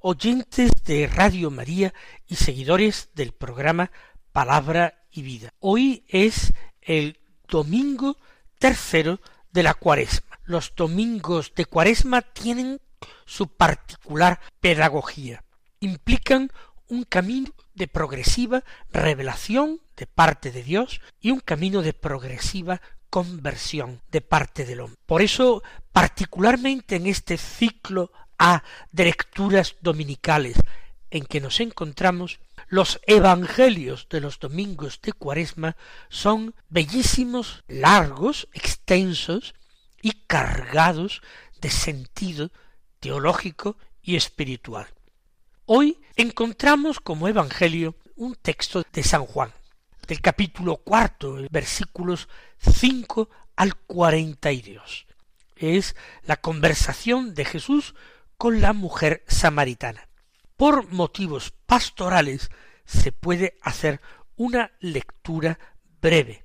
oyentes de Radio María y seguidores del programa Palabra y Vida. Hoy es el domingo tercero de la cuaresma. Los domingos de cuaresma tienen su particular pedagogía. Implican un camino de progresiva revelación de parte de Dios y un camino de progresiva conversión de parte del hombre. Por eso, particularmente en este ciclo A de lecturas dominicales en que nos encontramos, los evangelios de los domingos de Cuaresma son bellísimos, largos, extensos y cargados de sentido teológico y espiritual. Hoy encontramos como evangelio un texto de San Juan, del capítulo cuarto, versículos cinco al cuarenta y dos. Es la conversación de Jesús con la mujer samaritana. Por motivos pastorales se puede hacer una lectura breve,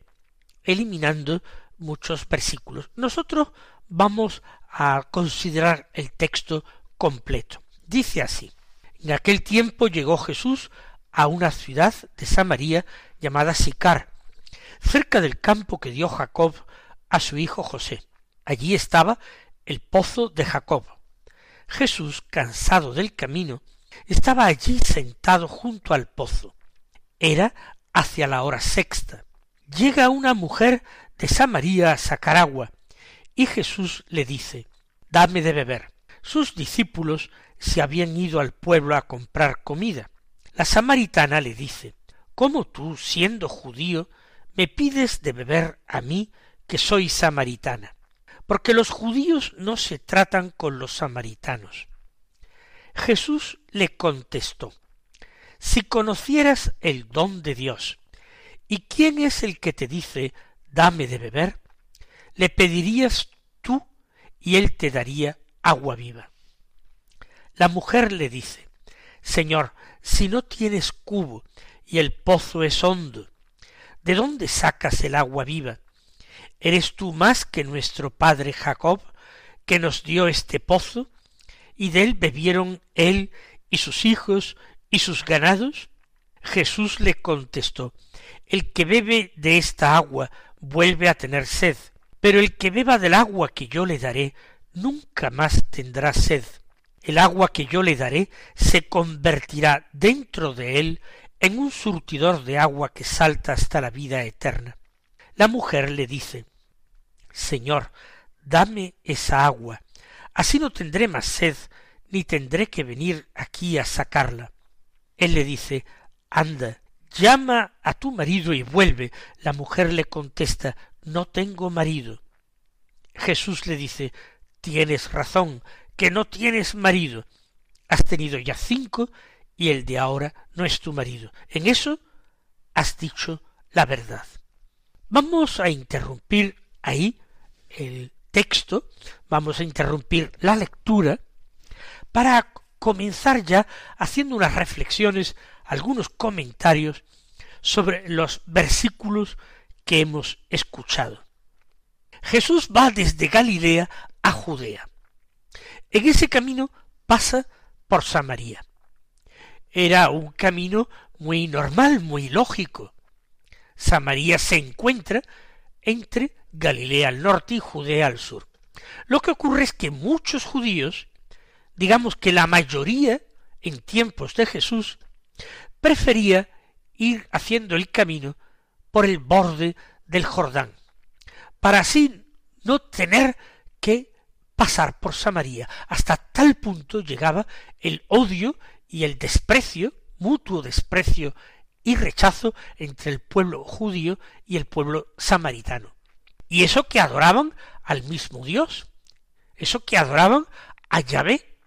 eliminando muchos versículos. Nosotros vamos a considerar el texto completo. Dice así, en aquel tiempo llegó Jesús a una ciudad de Samaria llamada Sicar, cerca del campo que dio Jacob a su hijo José. Allí estaba el pozo de Jacob. Jesús, cansado del camino, estaba allí sentado junto al pozo. Era hacia la hora sexta. Llega una mujer de Samaria a sacar agua, y Jesús le dice Dame de beber. Sus discípulos se habían ido al pueblo a comprar comida. La samaritana le dice ¿Cómo tú, siendo judío, me pides de beber a mí, que soy samaritana? Porque los judíos no se tratan con los samaritanos. Jesús le contestó Si conocieras el don de Dios, ¿y quién es el que te dice dame de beber? Le pedirías tú y él te daría agua viva. La mujer le dice Señor, si no tienes cubo y el pozo es hondo, ¿de dónde sacas el agua viva? ¿Eres tú más que nuestro padre Jacob, que nos dio este pozo, y de él bebieron él y sus hijos y sus ganados? Jesús le contestó, El que bebe de esta agua vuelve a tener sed, pero el que beba del agua que yo le daré nunca más tendrá sed. El agua que yo le daré se convertirá dentro de él en un surtidor de agua que salta hasta la vida eterna. La mujer le dice Señor, dame esa agua, así no tendré más sed, ni tendré que venir aquí a sacarla. Él le dice Anda, llama a tu marido y vuelve. La mujer le contesta No tengo marido. Jesús le dice Tienes razón, que no tienes marido. Has tenido ya cinco y el de ahora no es tu marido. En eso has dicho la verdad. Vamos a interrumpir ahí el texto, vamos a interrumpir la lectura para comenzar ya haciendo unas reflexiones, algunos comentarios sobre los versículos que hemos escuchado. Jesús va desde Galilea a Judea. En ese camino pasa por Samaria. Era un camino muy normal, muy lógico. Samaria se encuentra entre Galilea al norte y Judea al sur. Lo que ocurre es que muchos judíos, digamos que la mayoría en tiempos de Jesús, prefería ir haciendo el camino por el borde del Jordán, para así no tener que pasar por Samaria. Hasta tal punto llegaba el odio y el desprecio, mutuo desprecio y rechazo entre el pueblo judío y el pueblo samaritano. Y eso que adoraban al mismo Dios, eso que adoraban a Yahvé.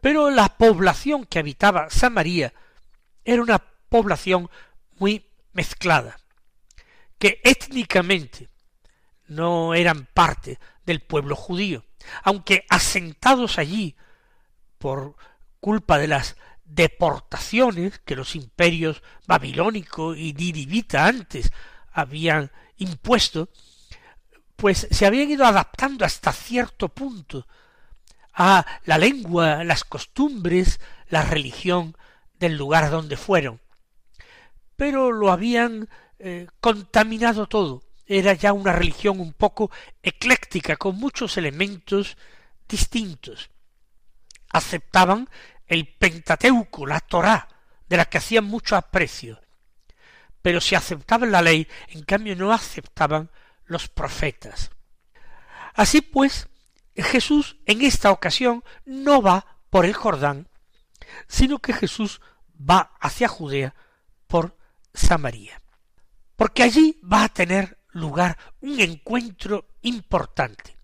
Pero la población que habitaba Samaria era una población muy mezclada, que étnicamente no eran parte del pueblo judío, aunque asentados allí por culpa de las deportaciones que los imperios babilónico y nirivita antes habían impuesto, pues se habían ido adaptando hasta cierto punto a la lengua, las costumbres, la religión del lugar donde fueron. Pero lo habían eh, contaminado todo. Era ya una religión un poco ecléctica, con muchos elementos distintos. Aceptaban el Pentateuco, la Torá, de la que hacían mucho aprecio. Pero si aceptaban la ley, en cambio no aceptaban los profetas. Así pues, Jesús en esta ocasión no va por el Jordán, sino que Jesús va hacia Judea por Samaria. Porque allí va a tener lugar un encuentro importante.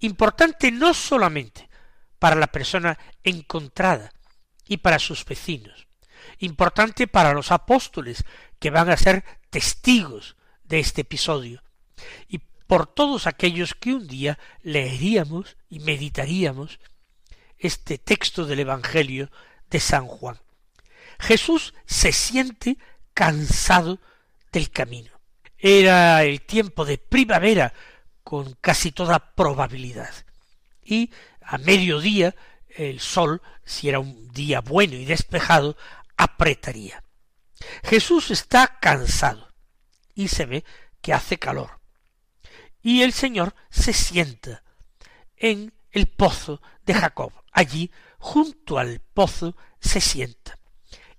Importante no solamente para la persona encontrada y para sus vecinos, importante para los apóstoles que van a ser testigos de este episodio, y por todos aquellos que un día leeríamos y meditaríamos este texto del Evangelio de San Juan. Jesús se siente cansado del camino. Era el tiempo de primavera con casi toda probabilidad. Y a mediodía el sol, si era un día bueno y despejado, apretaría. Jesús está cansado y se ve que hace calor. Y el Señor se sienta en el pozo de Jacob. Allí, junto al pozo, se sienta.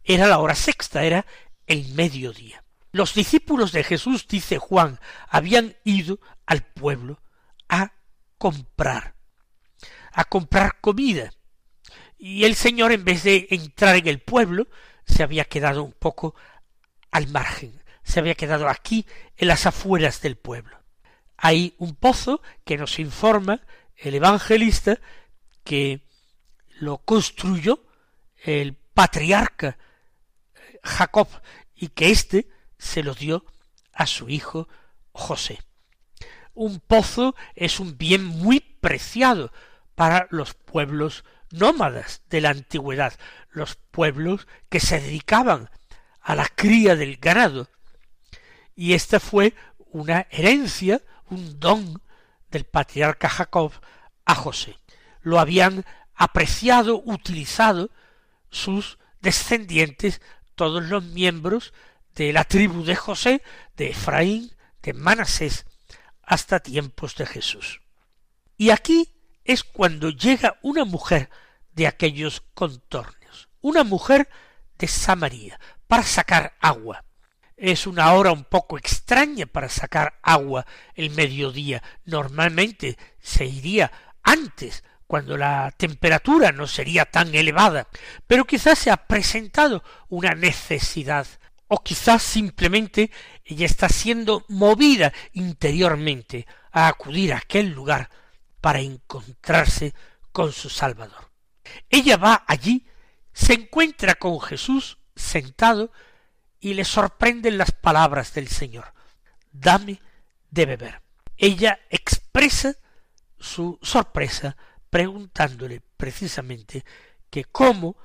Era la hora sexta, era el mediodía. Los discípulos de Jesús, dice Juan, habían ido al pueblo a comprar, a comprar comida. Y el Señor, en vez de entrar en el pueblo, se había quedado un poco al margen, se había quedado aquí en las afueras del pueblo. Hay un pozo que nos informa el evangelista que lo construyó el patriarca Jacob y que éste se lo dio a su hijo José. Un pozo es un bien muy preciado para los pueblos nómadas de la antigüedad, los pueblos que se dedicaban a la cría del ganado. Y esta fue una herencia, un don del patriarca Jacob a José. Lo habían apreciado, utilizado sus descendientes, todos los miembros de la tribu de José, de Efraín, de Manasés, hasta tiempos de Jesús. Y aquí es cuando llega una mujer de aquellos contornos, una mujer de Samaria, para sacar agua. Es una hora un poco extraña para sacar agua el mediodía. Normalmente se iría antes, cuando la temperatura no sería tan elevada, pero quizás se ha presentado una necesidad, o quizás simplemente ella está siendo movida interiormente a acudir a aquel lugar para encontrarse con su Salvador. Ella va allí, se encuentra con Jesús sentado y le sorprenden las palabras del Señor. Dame de beber. Ella expresa su sorpresa preguntándole precisamente que cómo,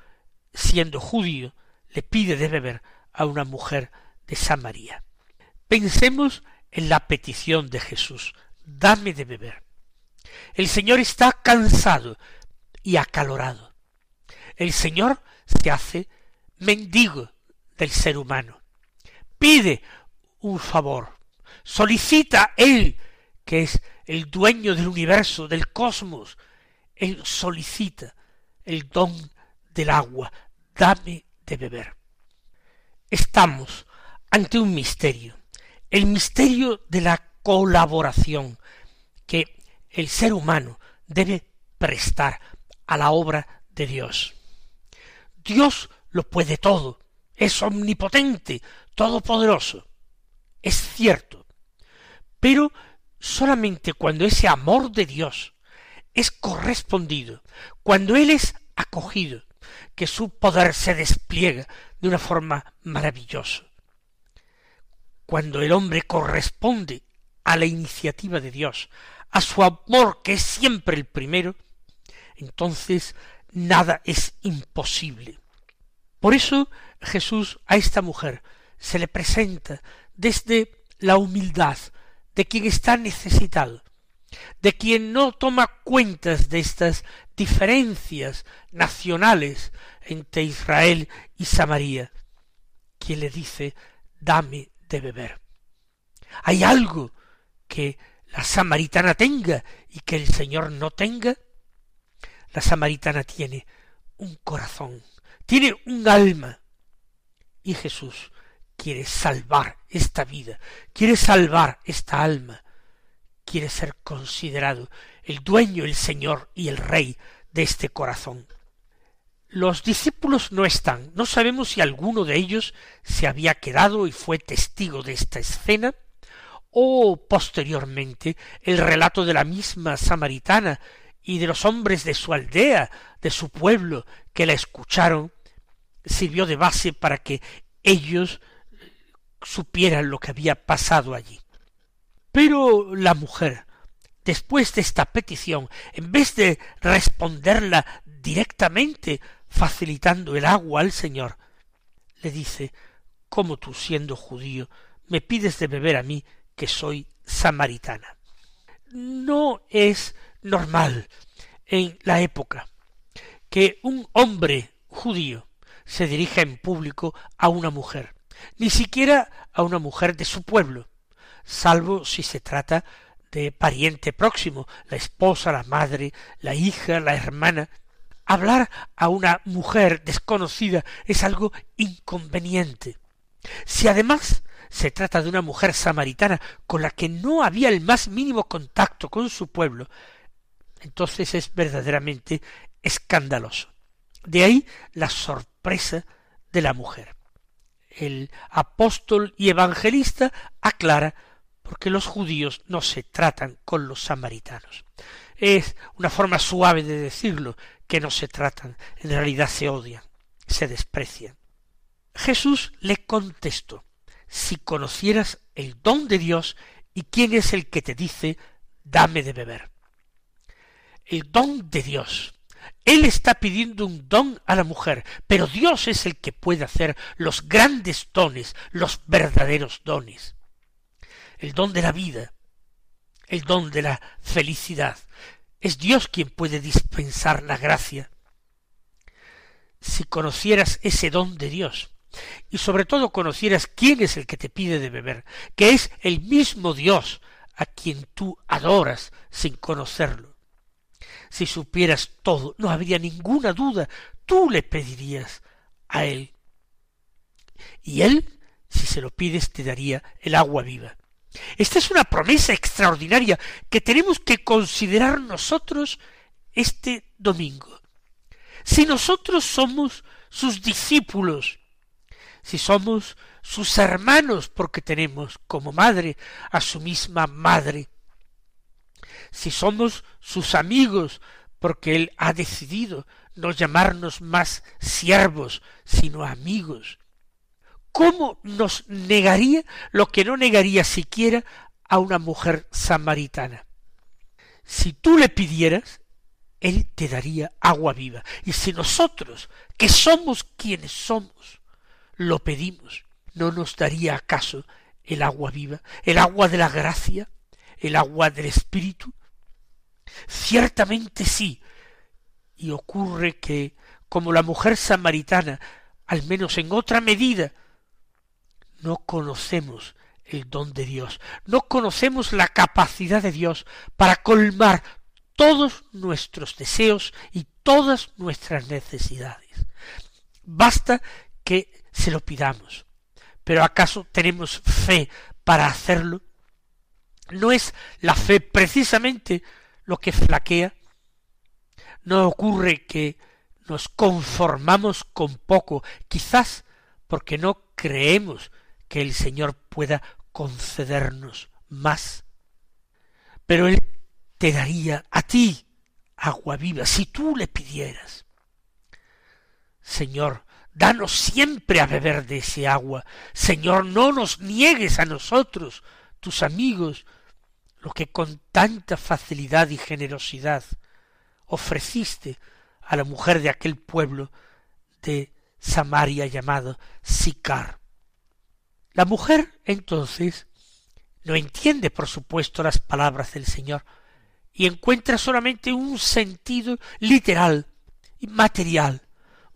siendo judío, le pide de beber a una mujer de Samaria. Pensemos en la petición de Jesús, dame de beber. El Señor está cansado y acalorado. El Señor se hace mendigo del ser humano. Pide un favor. Solicita Él, que es el dueño del universo, del cosmos. Él solicita el don del agua. Dame de beber. Estamos ante un misterio. El misterio de la colaboración que el ser humano debe prestar a la obra de Dios. Dios lo puede todo, es omnipotente, todopoderoso. Es cierto. Pero solamente cuando ese amor de Dios es correspondido, cuando Él es acogido, que su poder se despliega de una forma maravillosa. Cuando el hombre corresponde a la iniciativa de Dios, a su amor que es siempre el primero, entonces nada es imposible. Por eso Jesús a esta mujer se le presenta desde la humildad de quien está necesitado, de quien no toma cuentas de estas diferencias nacionales entre Israel y Samaria, quien le dice dame de beber. ¿Hay algo que la samaritana tenga y que el Señor no tenga? La samaritana tiene un corazón, tiene un alma, y Jesús quiere salvar esta vida, quiere salvar esta alma, quiere ser considerado el dueño, el Señor y el Rey de este corazón. Los discípulos no están, no sabemos si alguno de ellos se había quedado y fue testigo de esta escena, o posteriormente el relato de la misma samaritana y de los hombres de su aldea, de su pueblo, que la escucharon, sirvió de base para que ellos supieran lo que había pasado allí. Pero la mujer, después de esta petición, en vez de responderla directamente, facilitando el agua al Señor, le dice ¿Cómo tú, siendo judío, me pides de beber a mí, que soy samaritana? No es normal en la época que un hombre judío se dirija en público a una mujer, ni siquiera a una mujer de su pueblo, salvo si se trata de pariente próximo, la esposa, la madre, la hija, la hermana. Hablar a una mujer desconocida es algo inconveniente. Si además se trata de una mujer samaritana con la que no había el más mínimo contacto con su pueblo, entonces es verdaderamente escandaloso. De ahí la sorpresa de la mujer. El apóstol y evangelista aclara porque los judíos no se tratan con los samaritanos. Es una forma suave de decirlo, que no se tratan, en realidad se odian, se desprecian. Jesús le contestó, si conocieras el don de Dios y quién es el que te dice, dame de beber. El don de Dios. Él está pidiendo un don a la mujer, pero Dios es el que puede hacer los grandes dones, los verdaderos dones el don de la vida, el don de la felicidad. Es Dios quien puede dispensar la gracia. Si conocieras ese don de Dios, y sobre todo conocieras quién es el que te pide de beber, que es el mismo Dios a quien tú adoras sin conocerlo. Si supieras todo, no habría ninguna duda, tú le pedirías a él. Y él, si se lo pides, te daría el agua viva. Esta es una promesa extraordinaria que tenemos que considerar nosotros este domingo. Si nosotros somos sus discípulos, si somos sus hermanos porque tenemos como madre a su misma madre, si somos sus amigos porque Él ha decidido no llamarnos más siervos, sino amigos, ¿cómo nos negaría lo que no negaría siquiera a una mujer samaritana? Si tú le pidieras, él te daría agua viva. Y si nosotros, que somos quienes somos, lo pedimos, ¿no nos daría acaso el agua viva, el agua de la gracia, el agua del Espíritu? Ciertamente sí. Y ocurre que, como la mujer samaritana, al menos en otra medida, no conocemos el don de Dios, no conocemos la capacidad de Dios para colmar todos nuestros deseos y todas nuestras necesidades. Basta que se lo pidamos. Pero ¿acaso tenemos fe para hacerlo? ¿No es la fe precisamente lo que flaquea? ¿No ocurre que nos conformamos con poco, quizás porque no creemos que el Señor pueda concedernos más. Pero Él te daría a ti agua viva si tú le pidieras. Señor, danos siempre a beber de ese agua. Señor, no nos niegues a nosotros, tus amigos, lo que con tanta facilidad y generosidad ofreciste a la mujer de aquel pueblo de Samaria llamado Sicar. La mujer entonces no entiende, por supuesto, las palabras del Señor y encuentra solamente un sentido literal y material,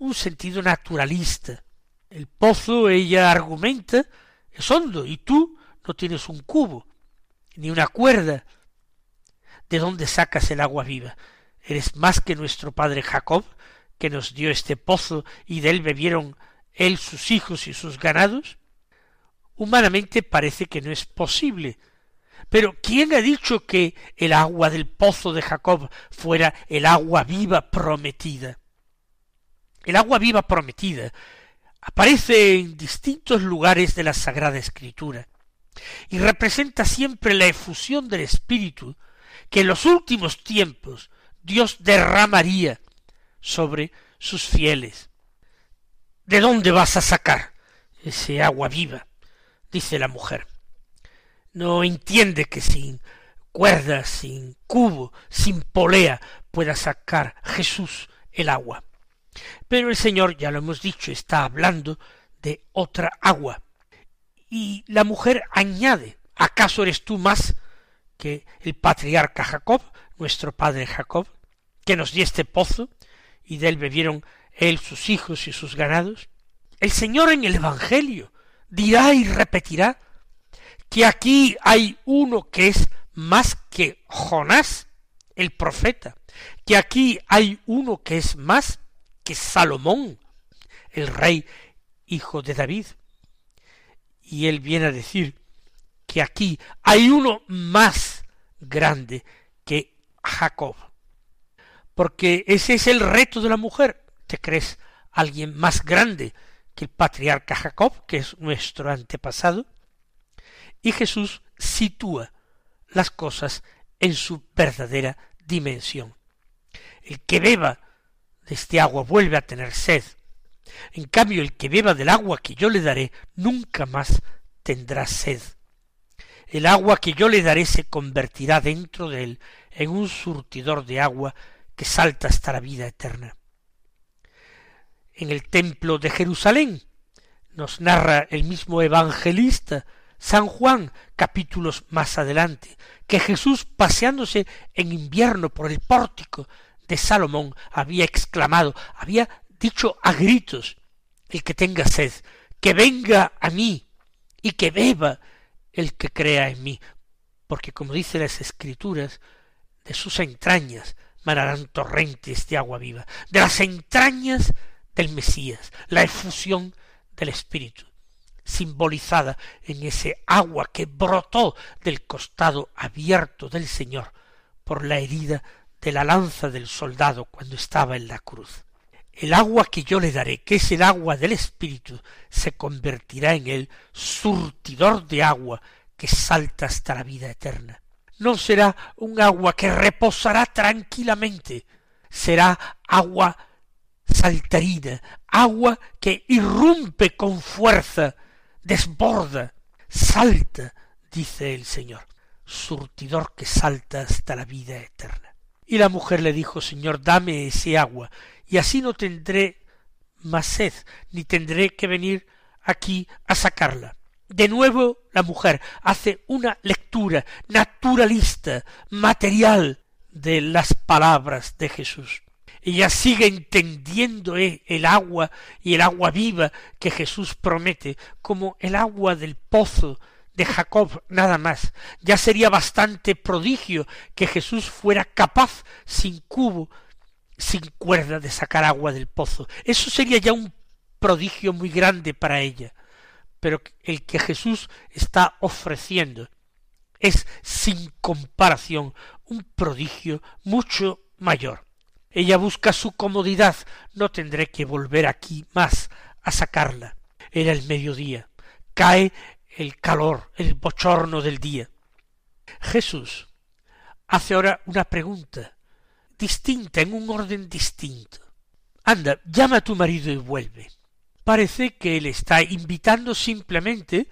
un sentido naturalista. El pozo, ella argumenta, es hondo y tú no tienes un cubo, ni una cuerda. ¿De dónde sacas el agua viva? Eres más que nuestro padre Jacob, que nos dio este pozo y de él bebieron él, sus hijos y sus ganados? Humanamente parece que no es posible. Pero ¿quién ha dicho que el agua del pozo de Jacob fuera el agua viva prometida? El agua viva prometida aparece en distintos lugares de la Sagrada Escritura y representa siempre la efusión del Espíritu que en los últimos tiempos Dios derramaría sobre sus fieles. ¿De dónde vas a sacar ese agua viva? dice la mujer. No entiende que sin cuerda, sin cubo, sin polea pueda sacar Jesús el agua. Pero el Señor, ya lo hemos dicho, está hablando de otra agua. Y la mujer añade, ¿acaso eres tú más que el patriarca Jacob, nuestro padre Jacob, que nos dio este pozo, y de él bebieron él, sus hijos y sus ganados? El Señor en el Evangelio dirá y repetirá que aquí hay uno que es más que Jonás, el profeta, que aquí hay uno que es más que Salomón, el rey hijo de David. Y él viene a decir que aquí hay uno más grande que Jacob. Porque ese es el reto de la mujer. ¿Te crees alguien más grande el patriarca Jacob, que es nuestro antepasado, y Jesús sitúa las cosas en su verdadera dimensión. El que beba este agua vuelve a tener sed. En cambio, el que beba del agua que yo le daré nunca más tendrá sed. El agua que yo le daré se convertirá dentro de él en un surtidor de agua que salta hasta la vida eterna en el templo de Jerusalén. Nos narra el mismo evangelista San Juan capítulos más adelante, que Jesús paseándose en invierno por el pórtico de Salomón había exclamado, había dicho a gritos, el que tenga sed, que venga a mí y que beba el que crea en mí, porque como dice las escrituras, de sus entrañas manarán torrentes de agua viva, de las entrañas del Mesías, la efusión del Espíritu, simbolizada en ese agua que brotó del costado abierto del Señor por la herida de la lanza del soldado cuando estaba en la cruz. El agua que yo le daré, que es el agua del Espíritu, se convertirá en el surtidor de agua que salta hasta la vida eterna. No será un agua que reposará tranquilamente, será agua saltarina, agua que irrumpe con fuerza, desborda, salta, dice el Señor, surtidor que salta hasta la vida eterna. Y la mujer le dijo, Señor, dame ese agua, y así no tendré más sed, ni tendré que venir aquí a sacarla. De nuevo la mujer hace una lectura naturalista, material, de las palabras de Jesús ella sigue entendiendo eh, el agua y el agua viva que Jesús promete como el agua del pozo de Jacob nada más. Ya sería bastante prodigio que Jesús fuera capaz sin cubo, sin cuerda de sacar agua del pozo. Eso sería ya un prodigio muy grande para ella. Pero el que Jesús está ofreciendo es sin comparación un prodigio mucho mayor. Ella busca su comodidad. No tendré que volver aquí más a sacarla. Era el mediodía. Cae el calor, el bochorno del día. Jesús hace ahora una pregunta distinta, en un orden distinto. anda, llama a tu marido y vuelve. Parece que él está invitando simplemente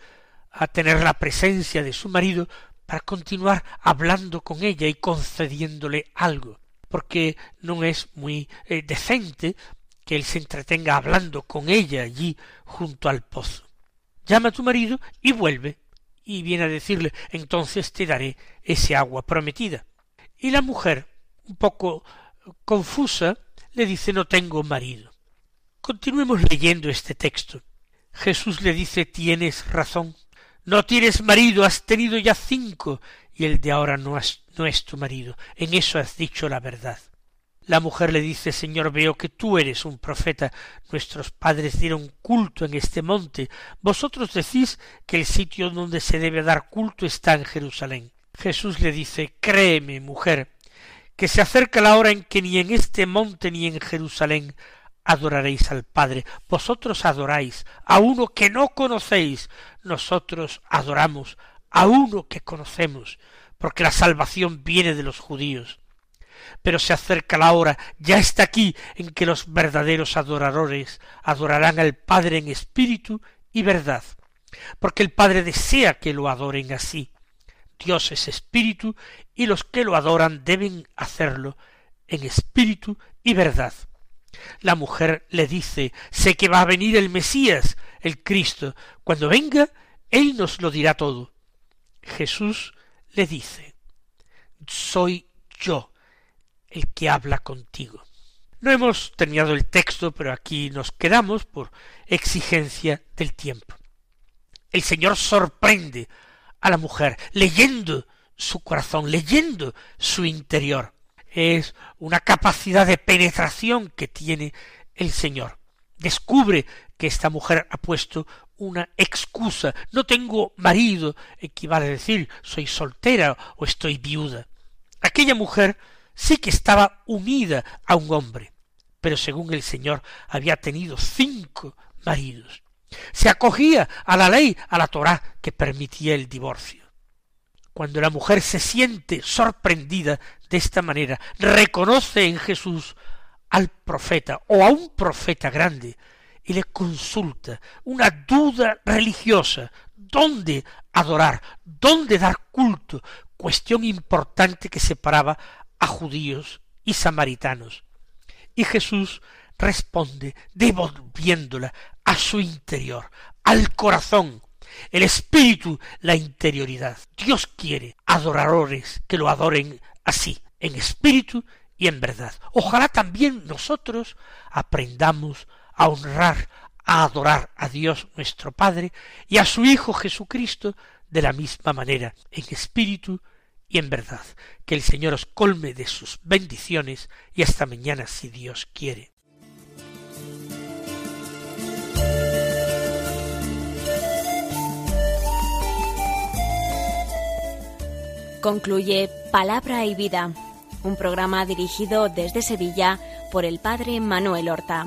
a tener la presencia de su marido para continuar hablando con ella y concediéndole algo, porque no es muy eh, decente que él se entretenga hablando con ella allí junto al pozo. Llama a tu marido y vuelve, y viene a decirle entonces te daré ese agua prometida. Y la mujer, un poco confusa, le dice no tengo marido. Continuemos leyendo este texto. Jesús le dice tienes razón. No tienes marido, has tenido ya cinco, y el de ahora no, no es tu marido. En eso has dicho la verdad. La mujer le dice Señor, veo que tú eres un profeta. Nuestros padres dieron culto en este monte. Vosotros decís que el sitio donde se debe dar culto está en Jerusalén. Jesús le dice Créeme, mujer, que se acerca la hora en que ni en este monte ni en Jerusalén adoraréis al Padre. Vosotros adoráis a uno que no conocéis. Nosotros adoramos a uno que conocemos, porque la salvación viene de los judíos pero se acerca la hora, ya está aquí, en que los verdaderos adoradores adorarán al Padre en espíritu y verdad, porque el Padre desea que lo adoren así. Dios es espíritu y los que lo adoran deben hacerlo en espíritu y verdad. La mujer le dice, sé que va a venir el Mesías, el Cristo. Cuando venga, Él nos lo dirá todo. Jesús le dice, soy yo el que habla contigo. No hemos terminado el texto, pero aquí nos quedamos por exigencia del tiempo. El Señor sorprende a la mujer leyendo su corazón, leyendo su interior. Es una capacidad de penetración que tiene el Señor. Descubre que esta mujer ha puesto una excusa. No tengo marido, equivale a decir soy soltera o estoy viuda. Aquella mujer sí que estaba unida a un hombre, pero según el Señor había tenido cinco maridos. Se acogía a la ley, a la Torá que permitía el divorcio. Cuando la mujer se siente sorprendida de esta manera, reconoce en Jesús al profeta o a un profeta grande y le consulta una duda religiosa, dónde adorar, dónde dar culto, cuestión importante que separaba a judíos y samaritanos. Y Jesús responde devolviéndola a su interior, al corazón, el espíritu, la interioridad. Dios quiere adoradores que lo adoren así, en espíritu y en verdad. Ojalá también nosotros aprendamos a honrar, a adorar a Dios nuestro Padre y a su Hijo Jesucristo de la misma manera, en espíritu y en verdad. Que el Señor os colme de sus bendiciones y hasta mañana si Dios quiere. Concluye Palabra y Vida, un programa dirigido desde Sevilla por el Padre Manuel Horta.